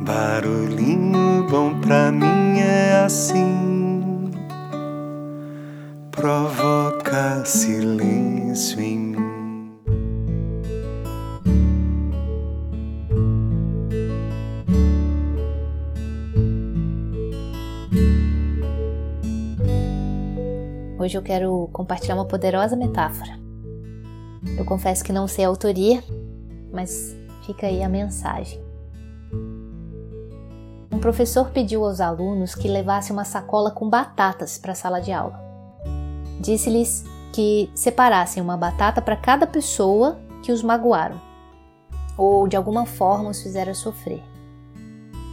Barulhinho bom pra mim é assim, provoca silêncio em mim. Hoje eu quero compartilhar uma poderosa metáfora. Eu confesso que não sei a autoria, mas fica aí a mensagem. Um professor pediu aos alunos que levassem uma sacola com batatas para a sala de aula. Disse-lhes que separassem uma batata para cada pessoa que os magoaram ou de alguma forma os fizeram sofrer.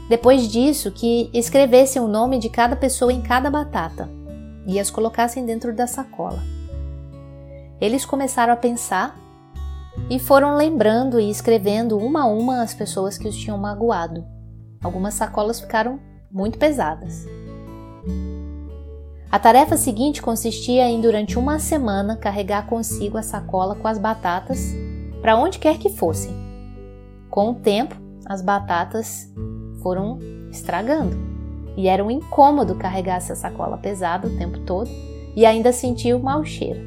Depois disso, que escrevessem o nome de cada pessoa em cada batata e as colocassem dentro da sacola. Eles começaram a pensar e foram lembrando e escrevendo uma a uma as pessoas que os tinham magoado. Algumas sacolas ficaram muito pesadas. A tarefa seguinte consistia em, durante uma semana, carregar consigo a sacola com as batatas para onde quer que fossem. Com o tempo, as batatas foram estragando e era um incômodo carregar essa sacola pesada o tempo todo e ainda sentir o mau cheiro.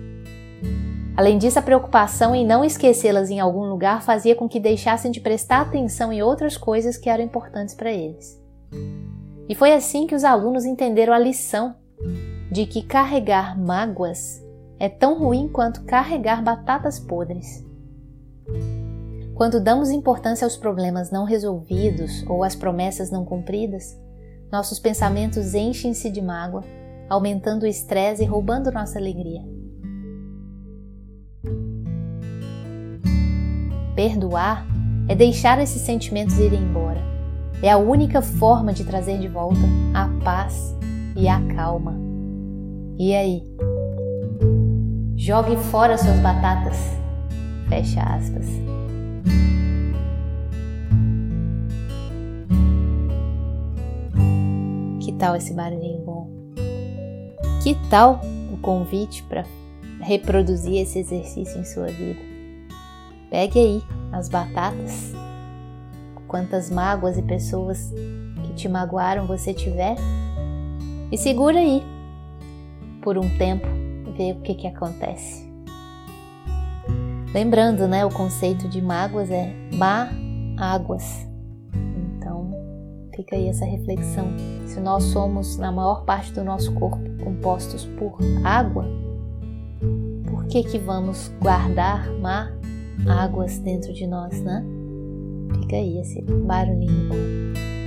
Além disso, a preocupação em não esquecê-las em algum lugar fazia com que deixassem de prestar atenção em outras coisas que eram importantes para eles. E foi assim que os alunos entenderam a lição de que carregar mágoas é tão ruim quanto carregar batatas podres. Quando damos importância aos problemas não resolvidos ou às promessas não cumpridas, nossos pensamentos enchem-se de mágoa, aumentando o estresse e roubando nossa alegria. Perdoar é deixar esses sentimentos irem embora. É a única forma de trazer de volta a paz e a calma. E aí? Jogue fora suas batatas. Fecha aspas. tal esse barulhinho bom? Que tal o convite para reproduzir esse exercício em sua vida? Pegue aí as batatas, quantas mágoas e pessoas que te magoaram você tiver, e segura aí por um tempo vê o que, que acontece. Lembrando, né, o conceito de mágoas é má águas. Fica aí essa reflexão. Se nós somos, na maior parte do nosso corpo, compostos por água, por que que vamos guardar má águas dentro de nós, né? Fica aí esse barulhinho bom.